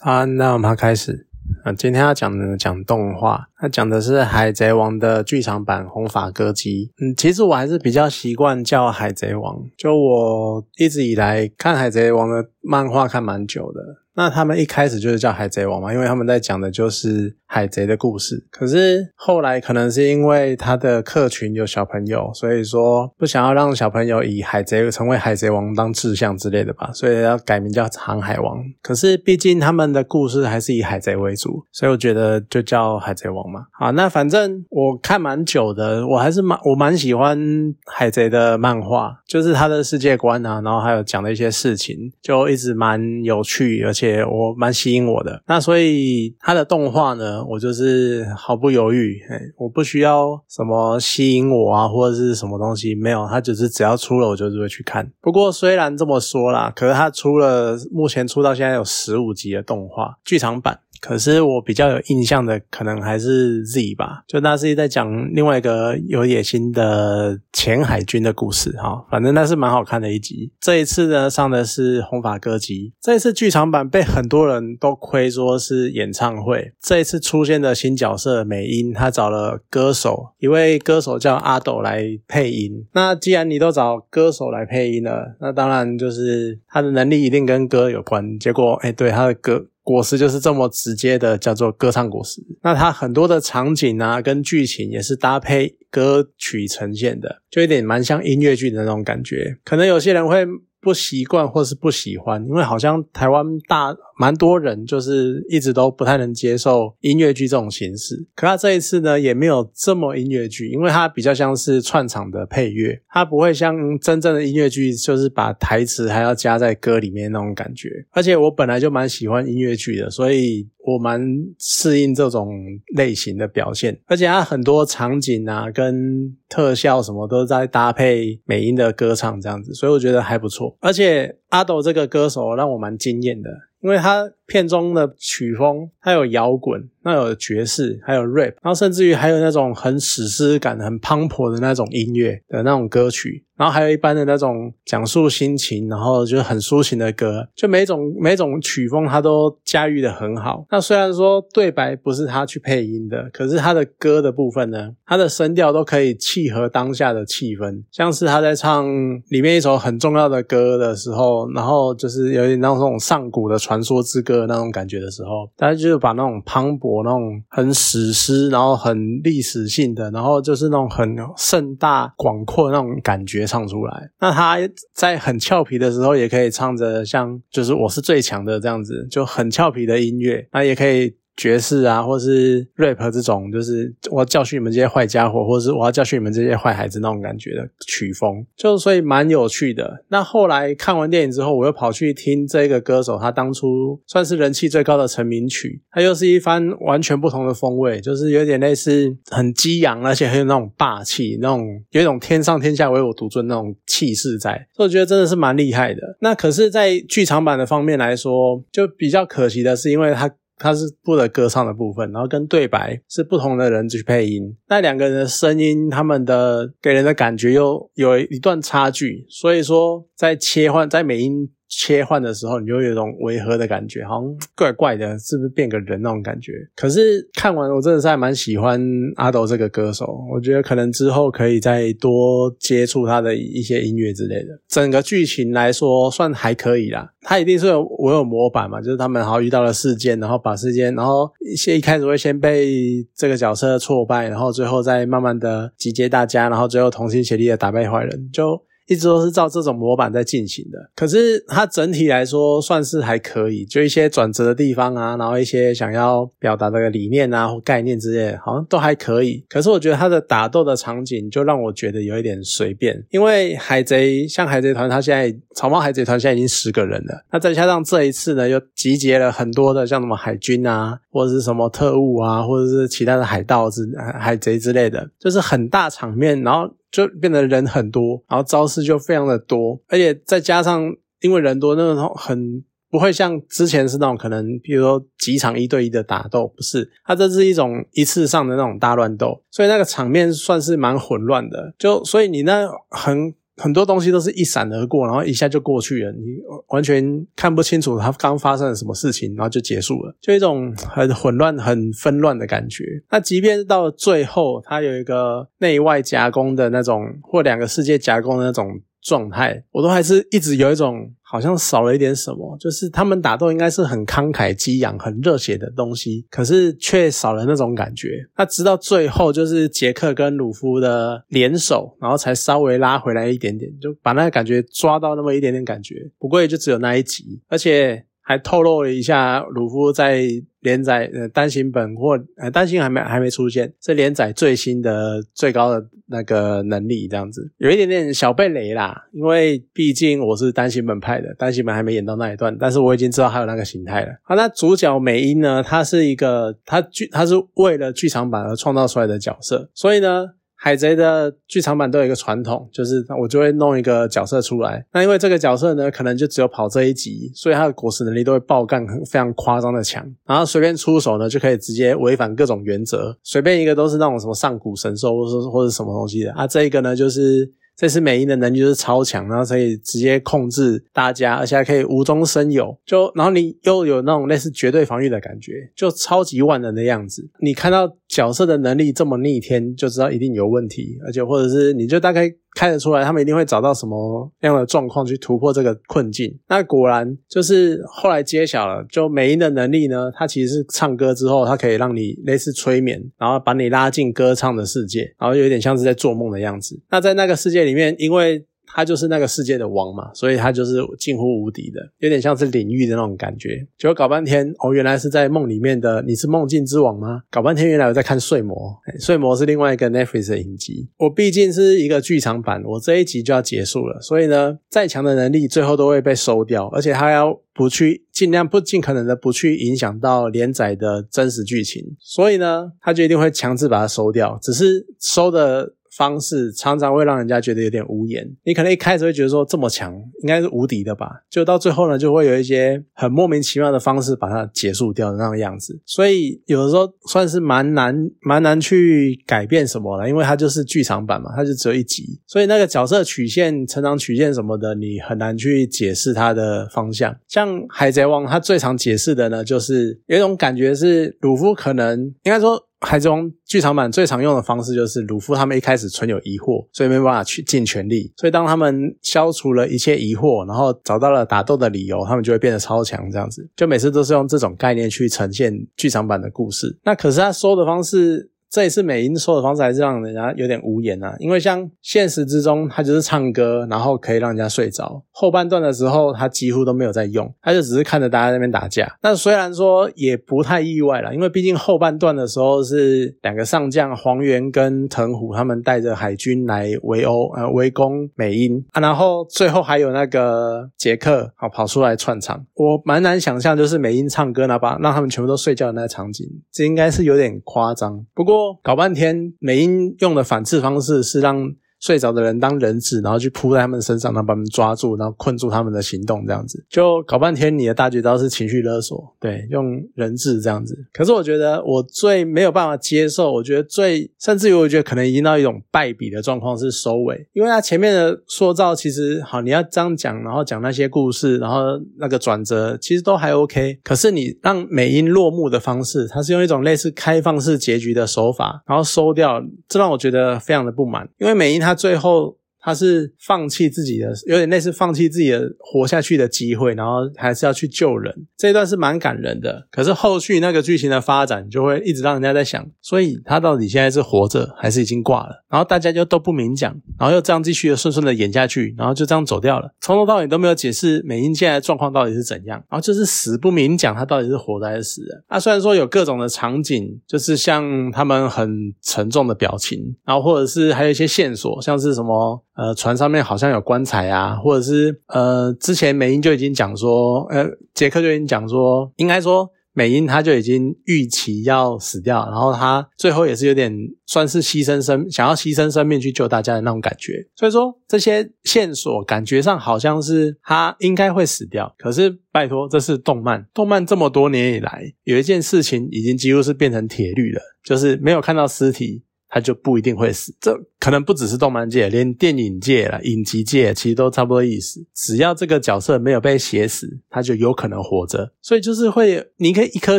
啊，那我们开始。啊，今天要讲的讲动画，它讲的是《海贼王》的剧场版《红发歌姬》。嗯，其实我还是比较习惯叫《海贼王》，就我一直以来看《海贼王》的漫画看蛮久的。那他们一开始就是叫海贼王嘛，因为他们在讲的就是海贼的故事。可是后来可能是因为他的客群有小朋友，所以说不想要让小朋友以海贼成为海贼王当志向之类的吧，所以要改名叫航海王。可是毕竟他们的故事还是以海贼为主，所以我觉得就叫海贼王嘛。好，那反正我看蛮久的，我还是蛮我蛮喜欢海贼的漫画，就是他的世界观啊，然后还有讲的一些事情，就一直蛮有趣，而且。我蛮吸引我的，那所以它的动画呢，我就是毫不犹豫，哎，我不需要什么吸引我啊，或者是什么东西，没有，它只是只要出了，我就是会去看。不过虽然这么说啦，可是它出了，目前出到现在有十五集的动画剧场版。可是我比较有印象的，可能还是 Z 吧，就那是在讲另外一个有野心的前海军的故事哈。反正那是蛮好看的一集。这一次呢，上的是红发歌姬。这一次剧场版被很多人都亏说是演唱会。这一次出现的新角色美音，他找了歌手，一位歌手叫阿斗来配音。那既然你都找歌手来配音了，那当然就是他的能力一定跟歌有关。结果，哎，对他的歌。果实就是这么直接的叫做歌唱果实，那它很多的场景啊跟剧情也是搭配歌曲呈现的，就有点蛮像音乐剧的那种感觉。可能有些人会不习惯或是不喜欢，因为好像台湾大。蛮多人就是一直都不太能接受音乐剧这种形式，可他这一次呢也没有这么音乐剧，因为它比较像是串场的配乐，它不会像真正的音乐剧，就是把台词还要加在歌里面那种感觉。而且我本来就蛮喜欢音乐剧的，所以我蛮适应这种类型的表现。而且它很多场景啊跟特效什么都在搭配美音的歌唱这样子，所以我觉得还不错。而且阿斗这个歌手让我蛮惊艳的。因为他片中的曲风，他有摇滚，那有爵士，还有 rap，然后甚至于还有那种很史诗感、很磅礴的那种音乐的那种歌曲。然后还有一般的那种讲述心情，然后就是很抒情的歌，就每种每种曲风他都驾驭的很好。那虽然说对白不是他去配音的，可是他的歌的部分呢，他的声调都可以契合当下的气氛。像是他在唱里面一首很重要的歌的时候，然后就是有点那种上古的传说之歌那种感觉的时候，他就是把那种磅礴、那种很史诗，然后很历史性的，然后就是那种很盛大广阔那种感觉。唱出来，那他在很俏皮的时候，也可以唱着像就是我是最强的这样子，就很俏皮的音乐，那也可以。爵士啊，或是 rap 这种，就是我要教训你们这些坏家伙，或者是我要教训你们这些坏孩子那种感觉的曲风，就所以蛮有趣的。那后来看完电影之后，我又跑去听这个歌手他当初算是人气最高的成名曲，它又是一番完全不同的风味，就是有点类似很激昂，而且很有那种霸气，那种有一种天上天下唯我独尊那种气势在，所以我觉得真的是蛮厉害的。那可是，在剧场版的方面来说，就比较可惜的是，因为它。他是负责歌唱的部分，然后跟对白是不同的人去配音，那两个人的声音，他们的给人的感觉又有一段差距，所以说在切换在美音。切换的时候，你就有一种违和的感觉，好像 怪怪的，是不是变个人那种感觉？可是看完我真的是还蛮喜欢阿斗这个歌手，我觉得可能之后可以再多接触他的一些音乐之类的。整个剧情来说算还可以啦，他一定是有我有模板嘛，就是他们好遇到了事件，然后把事件，然后一些一开始会先被这个角色挫败，然后最后再慢慢的集结大家，然后最后同心协力的打败坏人，就。一直都是照这种模板在进行的，可是它整体来说算是还可以，就一些转折的地方啊，然后一些想要表达的理念啊或概念之类，好像都还可以。可是我觉得它的打斗的场景就让我觉得有一点随便，因为海贼像海贼团，它现在草帽海贼团现在已经十个人了，那再加上这一次呢，又集结了很多的像什么海军啊，或者是什么特务啊，或者是其他的海盗之海贼之类的，就是很大场面，然后。就变得人很多，然后招式就非常的多，而且再加上因为人多，那种很不会像之前是那种可能，比如说几场一对一的打斗，不是，它这是一种一次上的那种大乱斗，所以那个场面算是蛮混乱的。就所以你那很很多东西都是一闪而过，然后一下就过去了，你完全看不清楚它刚发生了什么事情，然后就结束了，就一种很混乱、很纷乱的感觉。那即便是到了最后，它有一个内外夹攻的那种，或两个世界夹攻的那种。状态，我都还是一直有一种好像少了一点什么，就是他们打斗应该是很慷慨激昂、很热血的东西，可是却少了那种感觉。那直到最后，就是杰克跟鲁夫的联手，然后才稍微拉回来一点点，就把那个感觉抓到那么一点点感觉。不过也就只有那一集，而且。还透露了一下鲁夫在连载呃单行本或呃单行还没还没出现，是连载最新的最高的那个能力这样子，有一点点小被雷啦，因为毕竟我是单行本派的，单行本还没演到那一段，但是我已经知道还有那个形态了。好，那主角美音呢，她是一个她剧她是为了剧场版而创造出来的角色，所以呢。海贼的剧场版都有一个传统，就是我就会弄一个角色出来。那因为这个角色呢，可能就只有跑这一集，所以他的果实能力都会爆干，非常夸张的强。然后随便出手呢，就可以直接违反各种原则，随便一个都是那种什么上古神兽，或者或者什么东西的啊。这一个呢，就是。这次美音的能力就是超强，然后可以直接控制大家，而且还可以无中生有。就然后你又有那种类似绝对防御的感觉，就超级万能的样子。你看到角色的能力这么逆天，就知道一定有问题，而且或者是你就大概。看得出来，他们一定会找到什么样的状况去突破这个困境。那果然就是后来揭晓了，就美音的能力呢，它其实是唱歌之后，它可以让你类似催眠，然后把你拉进歌唱的世界，然后有点像是在做梦的样子。那在那个世界里面，因为他就是那个世界的王嘛，所以他就是近乎无敌的，有点像是领域的那种感觉。结果搞半天，哦，原来是在梦里面的，你是梦境之王吗？搞半天，原来我在看《睡魔》，《睡魔》是另外一个 Netflix 的影集。我毕竟是一个剧场版，我这一集就要结束了，所以呢，再强的能力最后都会被收掉，而且他要不去尽量不尽可能的不去影响到连载的真实剧情，所以呢，他就一定会强制把它收掉，只是收的。方式常常会让人家觉得有点无言。你可能一开始会觉得说这么强应该是无敌的吧，就到最后呢，就会有一些很莫名其妙的方式把它结束掉的那个样子。所以有的时候算是蛮难蛮难去改变什么了，因为它就是剧场版嘛，它就只有一集，所以那个角色曲线、成长曲线什么的，你很难去解释它的方向。像海贼王，它最常解释的呢，就是有一种感觉是鲁夫可能应该说。海中剧场版最常用的方式就是鲁夫他们一开始存有疑惑，所以没办法去尽全力。所以当他们消除了一切疑惑，然后找到了打斗的理由，他们就会变得超强。这样子，就每次都是用这种概念去呈现剧场版的故事。那可是他说的方式。这一次美音说的方式还是让人家有点无言啊，因为像现实之中，他就是唱歌，然后可以让人家睡着。后半段的时候，他几乎都没有在用，他就只是看着大家那边打架。那虽然说也不太意外了，因为毕竟后半段的时候是两个上将黄猿跟藤虎他们带着海军来围殴呃围攻美音啊，然后最后还有那个杰克好跑出来串场。我蛮难想象就是美音唱歌那把让他们全部都睡觉的那个场景，这应该是有点夸张。不过。搞半天，美英用的反制方式是让。睡着的人当人质，然后去扑在他们身上，然后把他们抓住，然后困住他们的行动，这样子就搞半天。你的大绝招是情绪勒索，对，用人质这样子。可是我觉得我最没有办法接受，我觉得最甚至于我觉得可能已经到一种败笔的状况是收尾，因为他前面的塑造其实好，你要这样讲，然后讲那些故事，然后那个转折其实都还 OK。可是你让美音落幕的方式，它是用一种类似开放式结局的手法，然后收掉，这让我觉得非常的不满，因为美音。他他最后。他是放弃自己的，有点类似放弃自己的活下去的机会，然后还是要去救人。这一段是蛮感人的。可是后续那个剧情的发展，就会一直让人家在想，所以他到底现在是活着还是已经挂了？然后大家就都不明讲，然后又这样继续的顺顺的演下去，然后就这样走掉了，从头到尾都没有解释美英现在的状况到底是怎样，然后就是死不明讲他到底是活的还是死的。啊，虽然说有各种的场景，就是像他们很沉重的表情，然后或者是还有一些线索，像是什么。呃，船上面好像有棺材啊，或者是呃，之前美英就已经讲说，呃，杰克就已经讲说，应该说美英他就已经预期要死掉，然后他最后也是有点算是牺牲生，想要牺牲生命去救大家的那种感觉。所以说这些线索感觉上好像是他应该会死掉，可是拜托，这是动漫，动漫这么多年以来，有一件事情已经几乎是变成铁律了，就是没有看到尸体。他就不一定会死。这可能不只是动漫界，连电影界啦、影集界其实都差不多意思。只要这个角色没有被写死，他就有可能活着。所以就是会，你可以一颗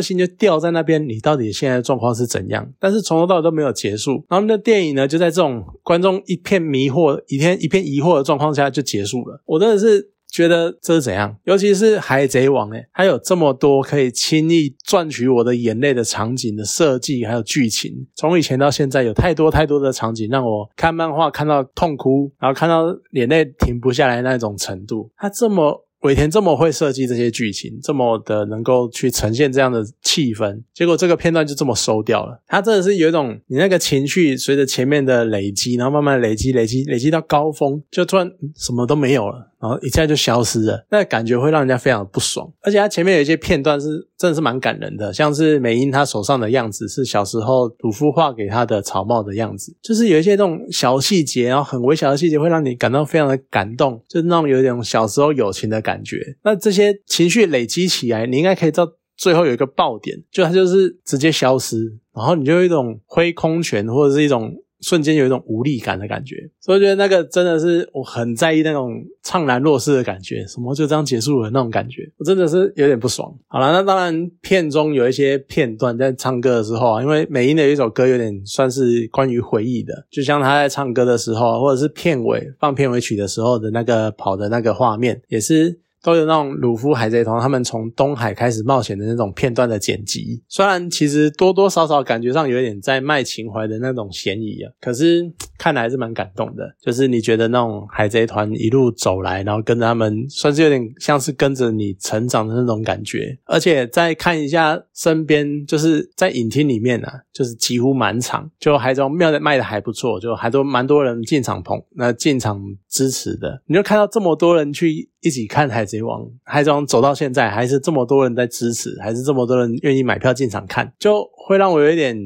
心就掉在那边，你到底现在的状况是怎样？但是从头到尾都没有结束。然后那电影呢，就在这种观众一片迷惑、一片一片疑惑的状况下就结束了。我真的是。觉得这是怎样？尤其是海贼王，诶它有这么多可以轻易赚取我的眼泪的场景的设计，还有剧情。从以前到现在，有太多太多的场景让我看漫画看到痛哭，然后看到眼泪停不下来那种程度。他这么。尾田这么会设计这些剧情，这么的能够去呈现这样的气氛，结果这个片段就这么收掉了。他真的是有一种，你那个情绪随着前面的累积，然后慢慢累积、累积、累积到高峰，就突然什么都没有了。然后一下就消失了，那感觉会让人家非常的不爽。而且他前面有一些片段是真的是蛮感人的，像是美英她手上的样子是小时候祖父画给她的草帽的样子，就是有一些这种小细节，然后很微小的细节会让你感到非常的感动，就是那种有一种小时候友情的感觉。那这些情绪累积起来，你应该可以到最后有一个爆点，就它就是直接消失，然后你就有一种挥空拳或者是一种。瞬间有一种无力感的感觉，所以我觉得那个真的是我很在意那种怅然若失的感觉，什么就这样结束了那种感觉，我真的是有点不爽。好了，那当然片中有一些片段在唱歌的时候啊，因为美音的一首歌有点算是关于回忆的，就像他在唱歌的时候，或者是片尾放片尾曲的时候的那个跑的那个画面，也是。都有那种鲁夫海贼团他们从东海开始冒险的那种片段的剪辑，虽然其实多多少少感觉上有点在卖情怀的那种嫌疑啊，可是 看来还是蛮感动的。就是你觉得那种海贼团一路走来，然后跟着他们，算是有点像是跟着你成长的那种感觉。而且再看一下身边，就是在影厅里面啊，就是几乎满场，就海贼王庙的卖的还不错，就还都蛮多人进场捧，那进场支持的，你就看到这么多人去。一起看《海贼王》，《海贼王》走到现在还是这么多人在支持，还是这么多人愿意买票进场看，就会让我有一点。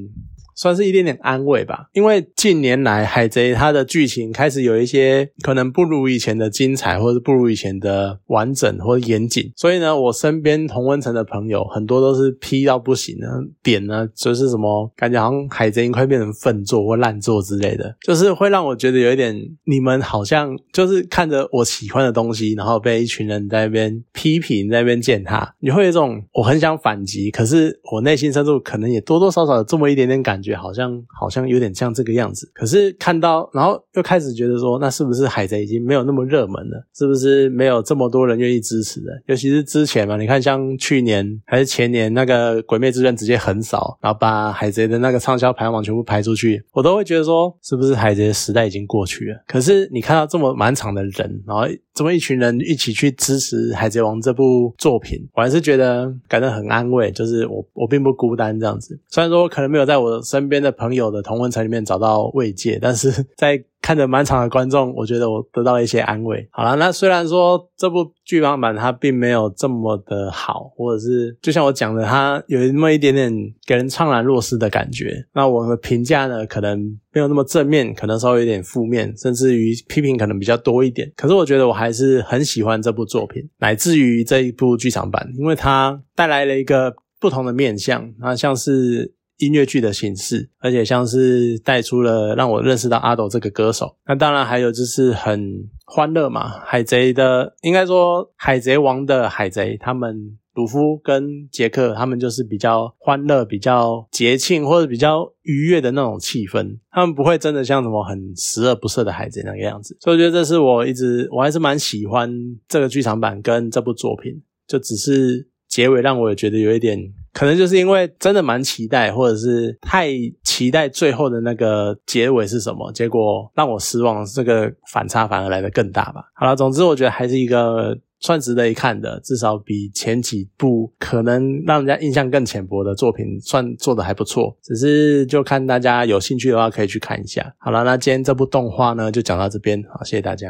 算是一点点安慰吧，因为近年来海贼它的剧情开始有一些可能不如以前的精彩，或者不如以前的完整或者严谨，所以呢，我身边同温层的朋友很多都是批到不行的点呢，就是什么感觉好像海贼快变成粪作或烂作之类的，就是会让我觉得有一点，你们好像就是看着我喜欢的东西，然后被一群人在那边批评，在那边践踏，你会有一种我很想反击，可是我内心深处可能也多多少少有这么一点点感。觉好像好像有点像这个样子，可是看到，然后又开始觉得说，那是不是海贼已经没有那么热门了？是不是没有这么多人愿意支持了？尤其是之前嘛，你看像去年还是前年那个《鬼灭之刃》直接横扫，然后把海贼的那个畅销排行榜全部排出去，我都会觉得说，是不是海贼时代已经过去了？可是你看到这么满场的人，然后这么一群人一起去支持《海贼王》这部作品，我还是觉得感到很安慰，就是我我并不孤单这样子。虽然说可能没有在我。身边的朋友的同温层里面找到慰藉，但是 在看着满场的观众，我觉得我得到了一些安慰。好了，那虽然说这部剧场版它并没有这么的好，或者是就像我讲的，它有那么一点点给人怅然若失的感觉。那我的评价呢，可能没有那么正面，可能稍微有点负面，甚至于批评可能比较多一点。可是我觉得我还是很喜欢这部作品，乃至于这一部剧场版，因为它带来了一个不同的面相，那像是。音乐剧的形式，而且像是带出了让我认识到阿斗这个歌手。那当然还有就是很欢乐嘛，海贼的应该说海贼王的海贼，他们鲁夫跟杰克他们就是比较欢乐、比较节庆或者比较愉悦的那种气氛。他们不会真的像什么很十恶不赦的海贼那个样子。所以我觉得这是我一直我还是蛮喜欢这个剧场版跟这部作品，就只是结尾让我觉得有一点。可能就是因为真的蛮期待，或者是太期待最后的那个结尾是什么，结果让我失望，这个反差反而来的更大吧。好了，总之我觉得还是一个算值得一看的，至少比前几部可能让人家印象更浅薄的作品算做的还不错。只是就看大家有兴趣的话可以去看一下。好了，那今天这部动画呢就讲到这边，好，谢谢大家。